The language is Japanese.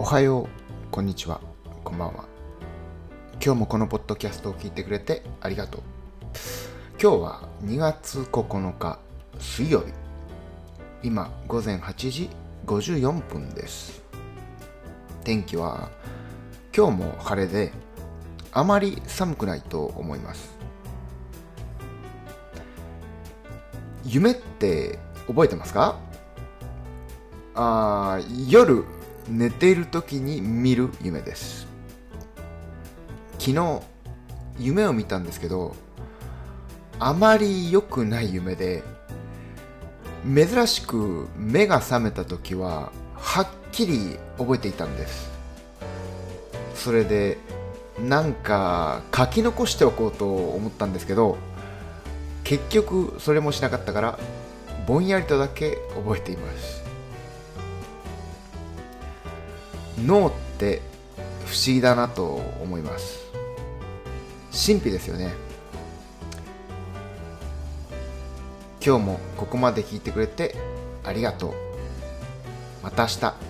おはよう、こんにちは、こんばんは。今日もこのポッドキャストを聞いてくれてありがとう。今日は2月9日水曜日。今午前8時54分です。天気は今日も晴れであまり寒くないと思います。夢って覚えてますか？あー夜寝ている時に見る夢です。昨日夢を見たんですけどあまり良くない夢で珍しく目が覚めた時ははっきり覚えていたんです。それでなんか書き残しておこうと思ったんですけど結局それもしなかったからぼんやりとだけ覚えています。脳って不思議だなと思います。神秘ですよね。今日もここまで聞いてくれてありがとう。また明日。